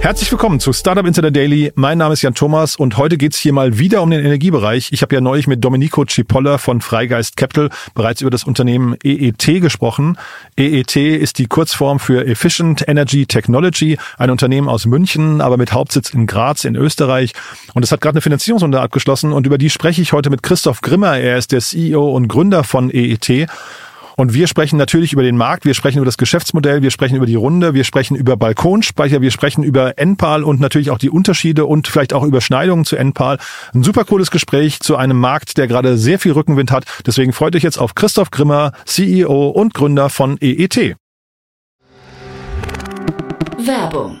Herzlich willkommen zu Startup Insider Daily. Mein Name ist Jan Thomas und heute geht's hier mal wieder um den Energiebereich. Ich habe ja neulich mit Domenico Cipolla von Freigeist Capital bereits über das Unternehmen EET gesprochen. EET ist die Kurzform für Efficient Energy Technology, ein Unternehmen aus München, aber mit Hauptsitz in Graz in Österreich. Und es hat gerade eine Finanzierungsrunde abgeschlossen und über die spreche ich heute mit Christoph Grimmer. Er ist der CEO und Gründer von EET. Und wir sprechen natürlich über den Markt, wir sprechen über das Geschäftsmodell, wir sprechen über die Runde, wir sprechen über Balkonspeicher, wir sprechen über NPAL und natürlich auch die Unterschiede und vielleicht auch Überschneidungen zu NPAL. Ein super cooles Gespräch zu einem Markt, der gerade sehr viel Rückenwind hat. Deswegen freut euch jetzt auf Christoph Grimmer, CEO und Gründer von EET. Werbung.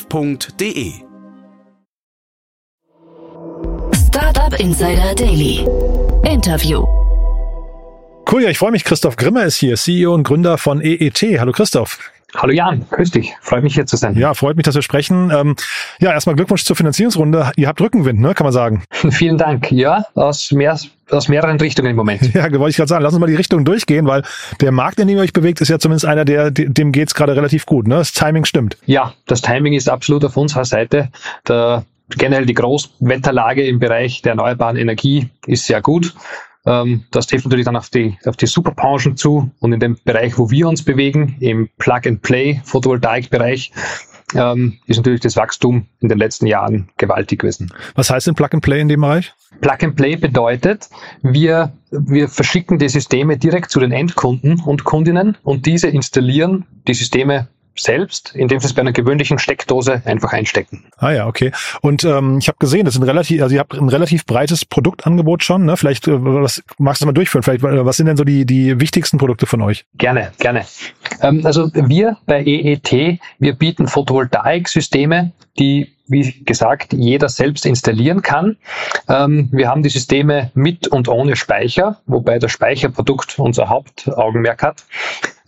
www.startup.de. Startup Insider Daily. Interview. Cool, ja, ich freue mich. Christoph Grimmer ist hier, CEO und Gründer von EET. Hallo Christoph. Hallo Jan, grüß dich. Freut mich hier zu sein. Ja, freut mich, dass wir sprechen. Ähm, ja, erstmal Glückwunsch zur Finanzierungsrunde. Ihr habt Rückenwind, ne, kann man sagen. Vielen Dank. Ja, aus, mehr, aus mehreren Richtungen im Moment. Ja, wollte ich gerade sagen. Lass uns mal die Richtung durchgehen, weil der Markt, in dem ihr euch bewegt, ist ja zumindest einer, der dem geht's gerade relativ gut. Ne? Das Timing stimmt. Ja, das Timing ist absolut auf unserer Seite. Der, generell die Großwetterlage im Bereich der erneuerbaren Energie ist sehr gut. Ähm, das trifft natürlich dann auf die, auf die Superbranchen zu und in dem Bereich, wo wir uns bewegen, im Plug-and-Play Photovoltaik-Bereich, ähm, ist natürlich das Wachstum in den letzten Jahren gewaltig gewesen. Was heißt denn Plug-and-Play in dem Bereich? Plug-and-Play bedeutet, wir, wir verschicken die Systeme direkt zu den Endkunden und Kundinnen und diese installieren die Systeme selbst, indem sie es bei einer gewöhnlichen Steckdose einfach einstecken. Ah ja, okay. Und ähm, ich habe gesehen, das sind relativ, also ihr habt ein relativ breites Produktangebot schon. Ne? Vielleicht, äh, was magst du mal durchführen? Vielleicht, was sind denn so die die wichtigsten Produkte von euch? Gerne, gerne. Ähm, also wir bei EET, wir bieten Photovoltaik-Systeme, die wie gesagt, jeder selbst installieren kann. Ähm, wir haben die Systeme mit und ohne Speicher, wobei das Speicherprodukt unser Hauptaugenmerk hat.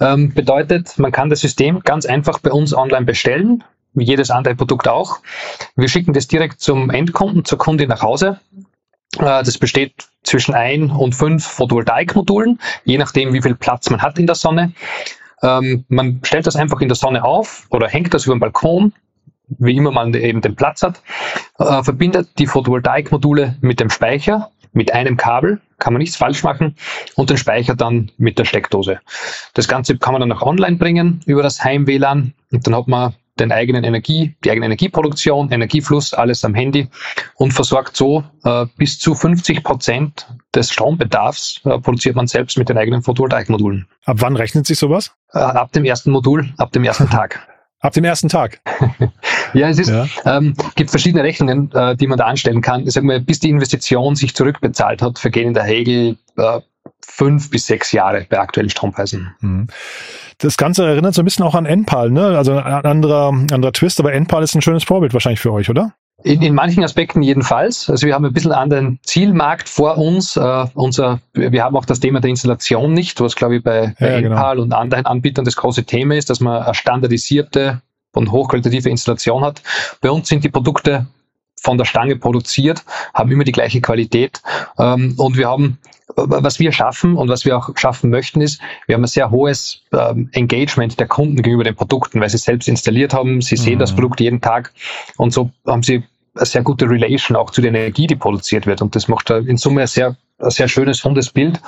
Ähm, bedeutet, man kann das System ganz einfach bei uns online bestellen, wie jedes andere Produkt auch. Wir schicken das direkt zum Endkunden, zur Kundin nach Hause. Äh, das besteht zwischen ein und fünf Photovoltaikmodulen, je nachdem, wie viel Platz man hat in der Sonne. Ähm, man stellt das einfach in der Sonne auf oder hängt das über den Balkon wie immer man eben den Platz hat, äh, verbindet die Photovoltaikmodule mit dem Speicher, mit einem Kabel, kann man nichts falsch machen, und den Speicher dann mit der Steckdose. Das Ganze kann man dann auch online bringen über das Heim-WLAN und dann hat man den eigenen Energie, die eigene Energieproduktion, Energiefluss, alles am Handy und versorgt so äh, bis zu 50 Prozent des Strombedarfs äh, produziert man selbst mit den eigenen Photovoltaikmodulen. Ab wann rechnet sich sowas? Äh, ab dem ersten Modul, ab dem ersten Tag. Ab dem ersten Tag. ja, es ist, ja. Ähm, gibt verschiedene Rechnungen, äh, die man da anstellen kann. Ich sag mal, bis die Investition sich zurückbezahlt hat, vergehen in der Regel äh, fünf bis sechs Jahre bei aktuellen Strompreisen. Mhm. Das Ganze erinnert so ein bisschen auch an NPAL, ne? Also ein anderer, anderer Twist, aber NPAL ist ein schönes Vorbild wahrscheinlich für euch, oder? In, in manchen Aspekten jedenfalls. Also wir haben ein bisschen anderen Zielmarkt vor uns. Uh, unser, wir haben auch das Thema der Installation nicht, was glaube ich bei, bei ja, genau. und anderen Anbietern das große Thema ist, dass man eine standardisierte und hochqualitative Installation hat. Bei uns sind die Produkte von der Stange produziert, haben immer die gleiche Qualität ähm, und wir haben was wir schaffen und was wir auch schaffen möchten, ist, wir haben ein sehr hohes ähm, Engagement der Kunden gegenüber den Produkten, weil sie selbst installiert haben, sie mhm. sehen das mhm. Produkt jeden Tag und so haben sie eine sehr gute Relation auch zu der Energie, die produziert wird. Und das macht in Summe ein sehr, ein sehr schönes, rundes Bild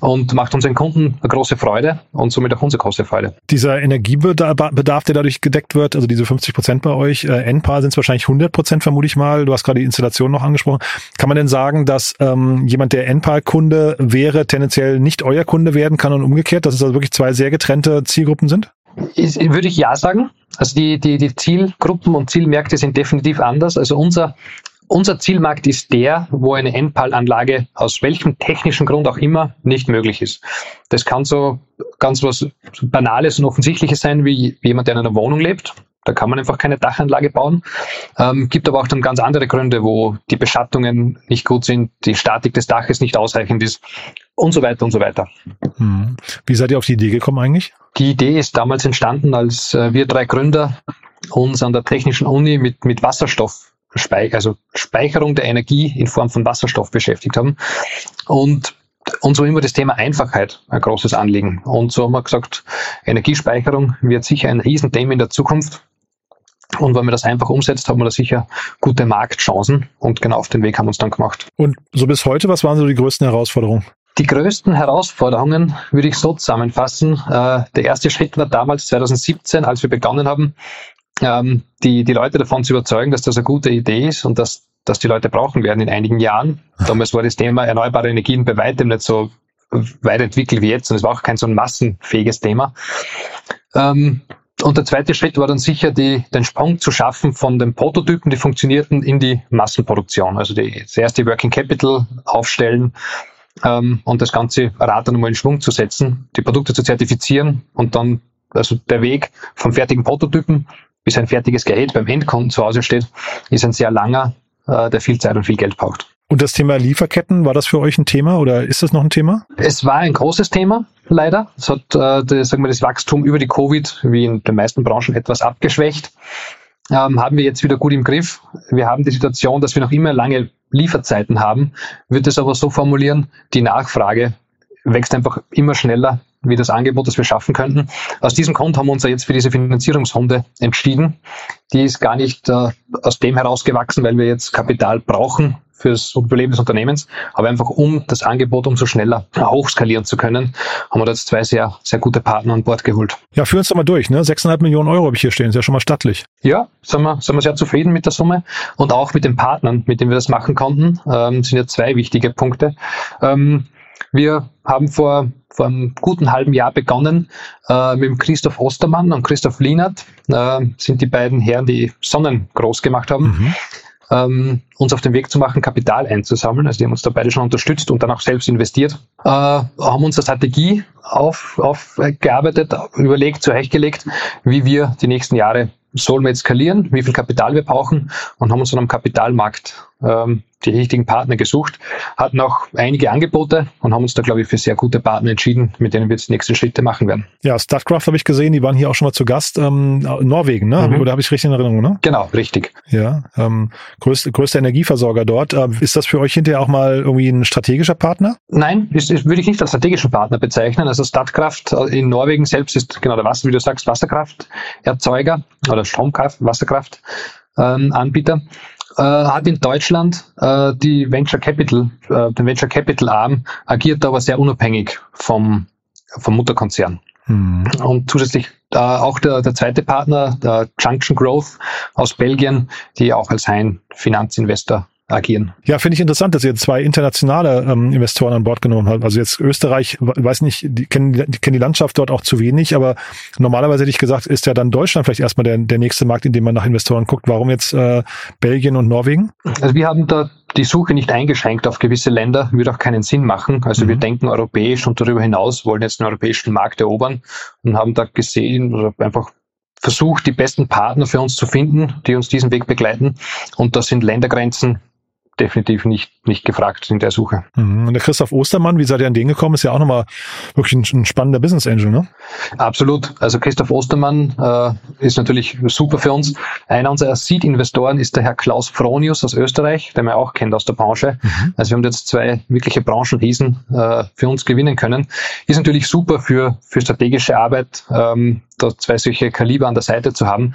und macht unseren Kunden eine große Freude und somit auch unsere große Freude. Dieser Energiebedarf, der dadurch gedeckt wird, also diese 50 Prozent bei euch, äh, NPA sind es wahrscheinlich 100 Prozent, vermute ich mal. Du hast gerade die Installation noch angesprochen. Kann man denn sagen, dass ähm, jemand, der NPA-Kunde wäre, tendenziell nicht euer Kunde werden kann und umgekehrt, dass es also wirklich zwei sehr getrennte Zielgruppen sind? Ist, würde ich ja sagen. Also die, die, die Zielgruppen und Zielmärkte sind definitiv anders. Also unser, unser Zielmarkt ist der, wo eine NPAL-Anlage aus welchem technischen Grund auch immer nicht möglich ist. Das kann so ganz was Banales und Offensichtliches sein, wie jemand, der in einer Wohnung lebt. Da kann man einfach keine Dachanlage bauen. Ähm, gibt aber auch dann ganz andere Gründe, wo die Beschattungen nicht gut sind, die Statik des Daches nicht ausreichend ist und so weiter und so weiter. Hm. Wie seid ihr auf die Idee gekommen eigentlich? Die Idee ist damals entstanden, als äh, wir drei Gründer uns an der Technischen Uni mit, mit Wasserstoff, also Speicherung der Energie in Form von Wasserstoff beschäftigt haben. Und uns war immer das Thema Einfachheit ein großes Anliegen. Und so haben wir gesagt, Energiespeicherung wird sicher ein Riesenthema in der Zukunft. Und wenn man das einfach umsetzt, haben wir da sicher gute Marktchancen. Und genau auf den Weg haben wir uns dann gemacht. Und so bis heute, was waren so die größten Herausforderungen? Die größten Herausforderungen würde ich so zusammenfassen. Äh, der erste Schritt war damals 2017, als wir begonnen haben, ähm, die, die Leute davon zu überzeugen, dass das eine gute Idee ist und dass, dass die Leute brauchen werden in einigen Jahren. Damals war das Thema erneuerbare Energien bei weitem nicht so weit entwickelt wie jetzt und es war auch kein so ein massenfähiges Thema. Ähm, und der zweite Schritt war dann sicher, die, den Sprung zu schaffen von den Prototypen, die funktionierten, in die Massenproduktion. Also die, das erste Working Capital aufstellen, ähm, und das ganze Rad dann mal in Schwung zu setzen, die Produkte zu zertifizieren und dann, also der Weg vom fertigen Prototypen bis ein fertiges Gerät beim Endkunden zu Hause steht, ist ein sehr langer, äh, der viel Zeit und viel Geld braucht. Und das Thema Lieferketten, war das für euch ein Thema oder ist das noch ein Thema? Es war ein großes Thema, leider. Es hat äh, das, sagen wir, das Wachstum über die Covid, wie in den meisten Branchen, etwas abgeschwächt. Ähm, haben wir jetzt wieder gut im Griff. Wir haben die Situation, dass wir noch immer lange Lieferzeiten haben, wird es aber so formulieren, die Nachfrage wächst einfach immer schneller wie das Angebot, das wir schaffen könnten. Aus diesem Grund haben wir uns ja jetzt für diese Finanzierungsrunde entschieden. Die ist gar nicht äh, aus dem herausgewachsen, weil wir jetzt Kapital brauchen fürs Überleben des Unternehmens, aber einfach um das Angebot umso schneller hochskalieren zu können, haben wir da jetzt zwei sehr, sehr gute Partner an Bord geholt. Ja, führen uns doch mal durch, ne? 6,5 Millionen Euro habe ich hier stehen, ist ja schon mal stattlich. Ja, sind wir, sind wir sehr zufrieden mit der Summe und auch mit den Partnern, mit denen wir das machen konnten, ähm, sind ja zwei wichtige Punkte. Ähm, wir haben vor, vor einem guten halben Jahr begonnen äh, mit Christoph Ostermann und Christoph Lienert, äh, sind die beiden Herren, die Sonnen groß gemacht haben. Mhm ähm, uns auf den Weg zu machen, Kapital einzusammeln. Also die haben uns da beide schon unterstützt und dann auch selbst investiert. Äh, haben uns eine Strategie auf, aufgearbeitet, überlegt, zurechtgelegt, wie wir die nächsten Jahre sollen wir skalieren, wie viel Kapital wir brauchen und haben uns dann am Kapitalmarkt ähm, die richtigen Partner gesucht, hatten auch einige Angebote und haben uns da, glaube ich, für sehr gute Partner entschieden, mit denen wir jetzt die nächsten Schritte machen werden. Ja, Statkraft habe ich gesehen, die waren hier auch schon mal zu Gast. Ähm, Norwegen, ne? Mhm. Oder habe ich richtig in Erinnerung, ne? Genau, richtig. Ja, ähm, größte, größter Energieversorger dort. Äh, ist das für euch hinterher auch mal irgendwie ein strategischer Partner? Nein, ist, ist, würde ich nicht als strategischen Partner bezeichnen. Also Statkraft in Norwegen selbst ist genau der Wasser, wie du sagst, Wasserkrafterzeuger oder Stromkraft, Wasserkraft ähm, äh, hat in Deutschland äh, die Venture Capital, äh, den Venture Capital Arm, agiert aber sehr unabhängig vom, vom Mutterkonzern. Mhm. Und zusätzlich äh, auch der, der zweite Partner, der Junction Growth aus Belgien, die auch als ein Finanzinvestor agieren. Ja, finde ich interessant, dass ihr zwei internationale ähm, Investoren an Bord genommen habt. Also jetzt Österreich, weiß nicht, die kennen, die kennen die Landschaft dort auch zu wenig, aber normalerweise hätte ich gesagt, ist ja dann Deutschland vielleicht erstmal der, der nächste Markt, in dem man nach Investoren guckt. Warum jetzt äh, Belgien und Norwegen? Also wir haben da die Suche nicht eingeschränkt auf gewisse Länder, würde auch keinen Sinn machen. Also mhm. wir denken europäisch und darüber hinaus, wollen jetzt den europäischen Markt erobern und haben da gesehen oder einfach versucht, die besten Partner für uns zu finden, die uns diesen Weg begleiten. Und das sind Ländergrenzen definitiv nicht, nicht gefragt in der Suche. Mhm. Und der Christoph Ostermann, wie seid ihr an den gekommen? Ist ja auch nochmal wirklich ein, ein spannender Business Angel, ne? Absolut. Also Christoph Ostermann äh, ist natürlich super für uns. Einer unserer Seed-Investoren ist der Herr Klaus Fronius aus Österreich, der man auch kennt aus der Branche. Mhm. Also wir haben jetzt zwei wirkliche Branchenriesen äh, für uns gewinnen können. Ist natürlich super für, für strategische Arbeit. Ähm, da zwei solche Kaliber an der Seite zu haben.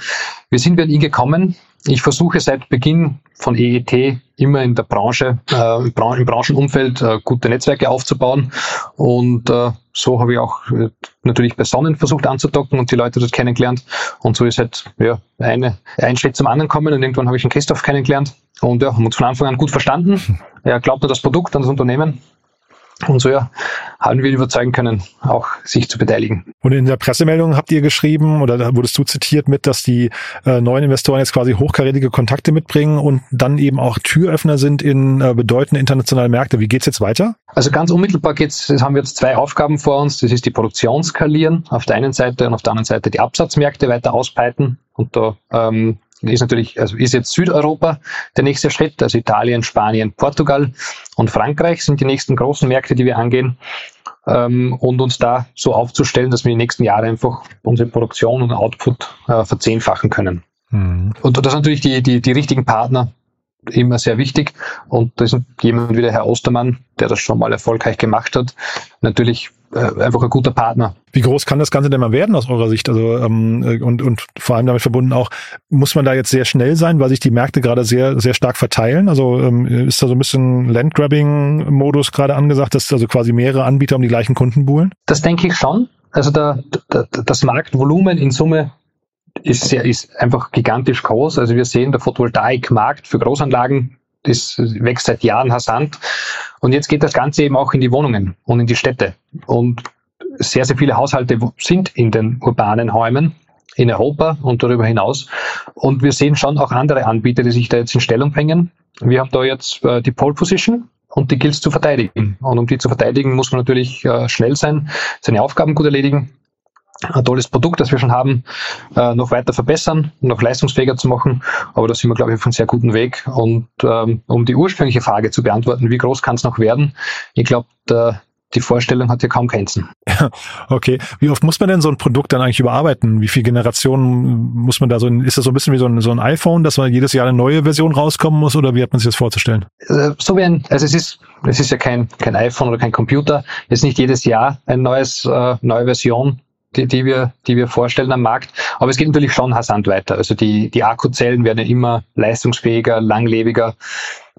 Wir sind wir an ihn gekommen. Ich versuche seit Beginn von EET immer in der Branche, äh, im Branchenumfeld äh, gute Netzwerke aufzubauen. Und äh, so habe ich auch äh, natürlich bei Sonnen versucht anzudocken und die Leute dort kennengelernt. Und so ist halt ja, eine, ein Schritt zum anderen kommen und irgendwann habe ich einen Christoph kennengelernt und ja, haben uns von Anfang an gut verstanden. Er glaubt an das Produkt, an das Unternehmen und so ja, haben wir ihn überzeugen können, auch sich zu beteiligen. Und in der Pressemeldung habt ihr geschrieben, oder da wurdest du zitiert mit, dass die äh, neuen Investoren jetzt quasi hochkarätige Kontakte mitbringen und dann eben auch Türöffner sind in äh, bedeutende internationale Märkte. Wie geht's jetzt weiter? Also ganz unmittelbar geht's, das haben wir jetzt zwei Aufgaben vor uns. Das ist die Produktion skalieren auf der einen Seite und auf der anderen Seite die Absatzmärkte weiter ausbreiten. Und da ähm, ist natürlich, also ist jetzt Südeuropa der nächste Schritt, also Italien, Spanien, Portugal und Frankreich sind die nächsten großen Märkte, die wir angehen. Ähm, und uns da so aufzustellen, dass wir die nächsten Jahre einfach unsere Produktion und Output äh, verzehnfachen können. Mhm. Und das sind natürlich die, die, die richtigen Partner, immer sehr wichtig. Und da ist jemand wie der Herr Ostermann, der das schon mal erfolgreich gemacht hat, natürlich äh, einfach ein guter Partner. Wie groß kann das Ganze denn mal werden aus eurer Sicht? Also ähm, äh, und, und vor allem damit verbunden auch, muss man da jetzt sehr schnell sein, weil sich die Märkte gerade sehr, sehr stark verteilen? Also ähm, ist da so ein bisschen Landgrabbing-Modus gerade angesagt, dass also quasi mehrere Anbieter um die gleichen Kunden buhlen? Das denke ich schon. Also der, der, das Marktvolumen in Summe ist, sehr, ist einfach gigantisch groß. Also wir sehen, der Photovoltaikmarkt für Großanlagen das wächst seit Jahren rasant. Und jetzt geht das Ganze eben auch in die Wohnungen und in die Städte. Und sehr, sehr viele Haushalte sind in den urbanen Räumen in Europa und darüber hinaus. Und wir sehen schon auch andere Anbieter, die sich da jetzt in Stellung bringen. Wir haben da jetzt äh, die Pole Position und die gilt es zu verteidigen. Und um die zu verteidigen, muss man natürlich äh, schnell sein, seine Aufgaben gut erledigen ein tolles Produkt, das wir schon haben, äh, noch weiter verbessern, noch leistungsfähiger zu machen. Aber da sind wir, glaube ich, auf einem sehr guten Weg. Und ähm, um die ursprüngliche Frage zu beantworten, wie groß kann es noch werden? Ich glaube, die Vorstellung hat ja kaum Grenzen. Okay. Wie oft muss man denn so ein Produkt dann eigentlich überarbeiten? Wie viele Generationen muss man da so, ist das so ein bisschen wie so ein, so ein iPhone, dass man jedes Jahr eine neue Version rauskommen muss oder wie hat man sich das vorzustellen? Äh, so wie ein, also es ist, es ist ja kein, kein iPhone oder kein Computer. Es ist nicht jedes Jahr eine neues, äh, neue Version die, die, wir, die wir vorstellen am Markt. Aber es geht natürlich schon rasant weiter. Also die, die Akkuzellen werden immer leistungsfähiger, langlebiger.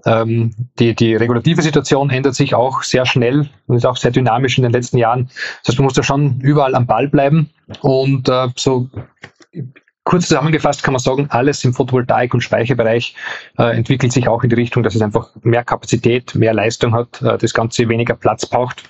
Ähm, die, die regulative Situation ändert sich auch sehr schnell und ist auch sehr dynamisch in den letzten Jahren. Das heißt, man muss da schon überall am Ball bleiben und äh, so kurz zusammengefasst kann man sagen, alles im Photovoltaik- und Speicherbereich äh, entwickelt sich auch in die Richtung, dass es einfach mehr Kapazität, mehr Leistung hat, äh, das Ganze weniger Platz braucht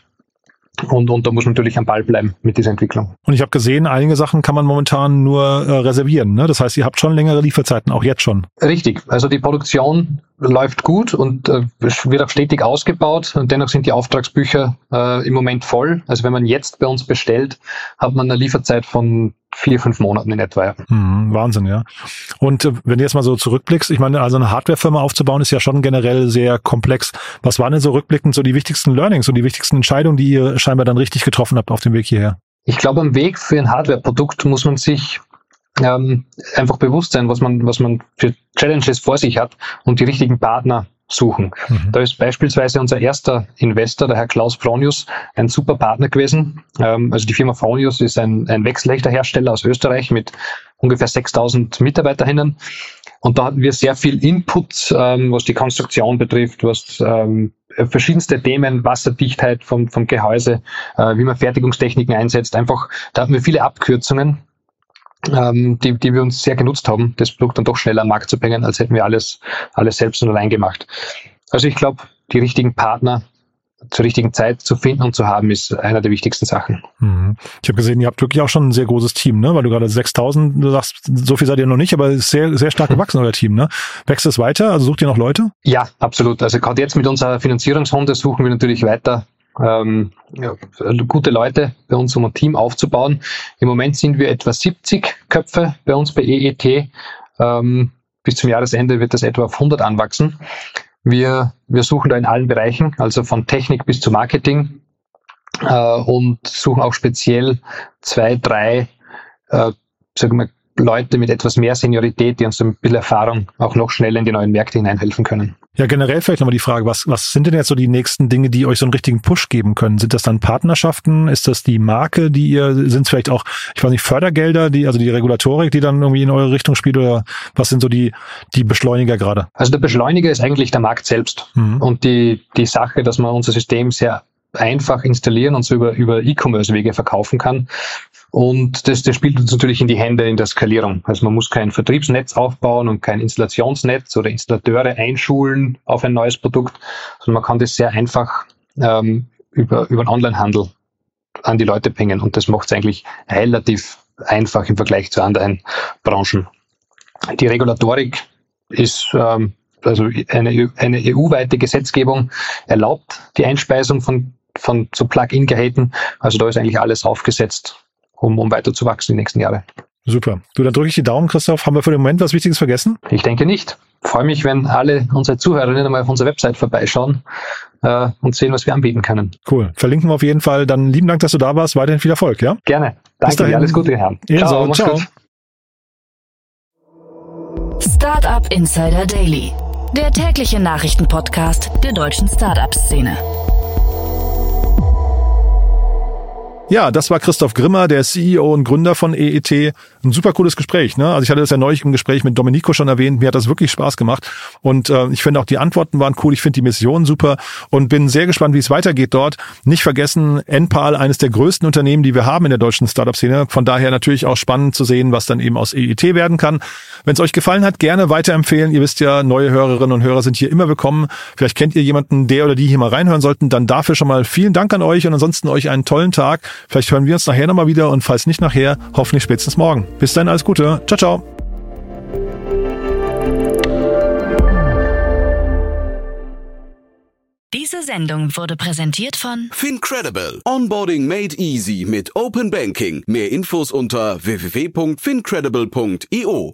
und, und da muss man natürlich am Ball bleiben mit dieser Entwicklung. Und ich habe gesehen, einige Sachen kann man momentan nur äh, reservieren. Ne? Das heißt, ihr habt schon längere Lieferzeiten, auch jetzt schon. Richtig. Also die Produktion läuft gut und äh, wird auch stetig ausgebaut und dennoch sind die Auftragsbücher äh, im Moment voll. Also wenn man jetzt bei uns bestellt, hat man eine Lieferzeit von vier, fünf Monaten in etwa. Hm, Wahnsinn, ja. Und äh, wenn du jetzt mal so zurückblickst, ich meine, also eine Hardwarefirma aufzubauen ist ja schon generell sehr komplex. Was waren denn so rückblickend so die wichtigsten Learnings und die wichtigsten Entscheidungen, die ihr scheinbar dann richtig getroffen habt auf dem Weg hierher? Ich glaube, am Weg für ein Hardware-Produkt muss man sich ähm, einfach bewusst sein, was man, was man für Challenges vor sich hat und die richtigen Partner suchen. Mhm. Da ist beispielsweise unser erster Investor, der Herr Klaus Fronius, ein super Partner gewesen. Ähm, also die Firma Fronius ist ein, ein Wechsellichterhersteller aus Österreich mit ungefähr 6000 Mitarbeiterinnen. Und da hatten wir sehr viel Input, ähm, was die Konstruktion betrifft, was ähm, verschiedenste Themen, Wasserdichtheit vom, vom Gehäuse, äh, wie man Fertigungstechniken einsetzt. Einfach, da hatten wir viele Abkürzungen, ähm, die, die wir uns sehr genutzt haben, das Produkt dann doch schneller am Markt zu bringen, als hätten wir alles, alles selbst und allein gemacht. Also ich glaube, die richtigen Partner zur richtigen Zeit zu finden und zu haben, ist einer der wichtigsten Sachen. Mhm. Ich habe gesehen, ihr habt wirklich auch schon ein sehr großes Team, ne? weil du gerade 6000, du sagst, so viel seid ihr noch nicht, aber ist sehr, sehr stark gewachsen, euer Team. Ne? Wächst es weiter? Also sucht ihr noch Leute? Ja, absolut. Also gerade jetzt mit unserer Finanzierungsrunde suchen wir natürlich weiter ähm, ja, gute Leute bei uns, um ein Team aufzubauen. Im Moment sind wir etwa 70 Köpfe bei uns bei EET. Ähm, bis zum Jahresende wird das etwa auf 100 anwachsen. Wir, wir suchen da in allen Bereichen, also von Technik bis zu Marketing äh, und suchen auch speziell zwei, drei, äh, sagen wir, Leute mit etwas mehr Seniorität, die uns ein bisschen Erfahrung auch noch schneller in die neuen Märkte hineinhelfen können. Ja, generell vielleicht nochmal die Frage, was, was sind denn jetzt so die nächsten Dinge, die euch so einen richtigen Push geben können? Sind das dann Partnerschaften? Ist das die Marke, die ihr, sind es vielleicht auch, ich weiß nicht, Fördergelder, die, also die Regulatorik, die dann irgendwie in eure Richtung spielt oder was sind so die, die Beschleuniger gerade? Also der Beschleuniger ist eigentlich der Markt selbst mhm. und die, die Sache, dass man unser System sehr einfach installieren und so über, über E-Commerce-Wege verkaufen kann. Und das, das spielt uns natürlich in die Hände in der Skalierung. Also man muss kein Vertriebsnetz aufbauen und kein Installationsnetz oder Installateure einschulen auf ein neues Produkt, sondern man kann das sehr einfach ähm, über, über den Onlinehandel an die Leute bringen. Und das macht es eigentlich relativ einfach im Vergleich zu anderen Branchen. Die Regulatorik ist ähm, also eine, eine EU-weite Gesetzgebung erlaubt die Einspeisung von, von so Plug-in-Geräten. Also da ist eigentlich alles aufgesetzt, um, um weiter zu wachsen die nächsten Jahre. Super. Du, dann drücke ich die Daumen, Christoph. Haben wir für den Moment was Wichtiges vergessen? Ich denke nicht. Ich freue mich, wenn alle unsere Zuhörerinnen einmal auf unserer Website vorbeischauen äh, und sehen, was wir anbieten können. Cool. Verlinken wir auf jeden Fall. Dann lieben Dank, dass du da warst. Weiterhin viel Erfolg, ja? Gerne. Danke dir. Alles Gute, Herr. Ciao. ciao. Startup Insider Daily, der tägliche Nachrichtenpodcast der deutschen Startup-Szene. Ja, das war Christoph Grimmer, der CEO und Gründer von EET. Ein super cooles Gespräch. Ne? Also ich hatte das ja neulich im Gespräch mit Domenico schon erwähnt. Mir hat das wirklich Spaß gemacht. Und äh, ich finde auch die Antworten waren cool. Ich finde die Mission super und bin sehr gespannt, wie es weitergeht dort. Nicht vergessen, Enpal, eines der größten Unternehmen, die wir haben in der deutschen Startup-Szene. Von daher natürlich auch spannend zu sehen, was dann eben aus EET werden kann. Wenn es euch gefallen hat, gerne weiterempfehlen. Ihr wisst ja, neue Hörerinnen und Hörer sind hier immer willkommen. Vielleicht kennt ihr jemanden, der oder die hier mal reinhören sollten. Dann dafür schon mal vielen Dank an euch und ansonsten euch einen tollen Tag. Vielleicht hören wir uns nachher nochmal wieder und falls nicht nachher, hoffentlich spätestens morgen. Bis dann, alles Gute. Ciao, ciao. Diese Sendung wurde präsentiert von Fincredible. Onboarding made easy mit Open Banking. Mehr Infos unter www.fincredible.io.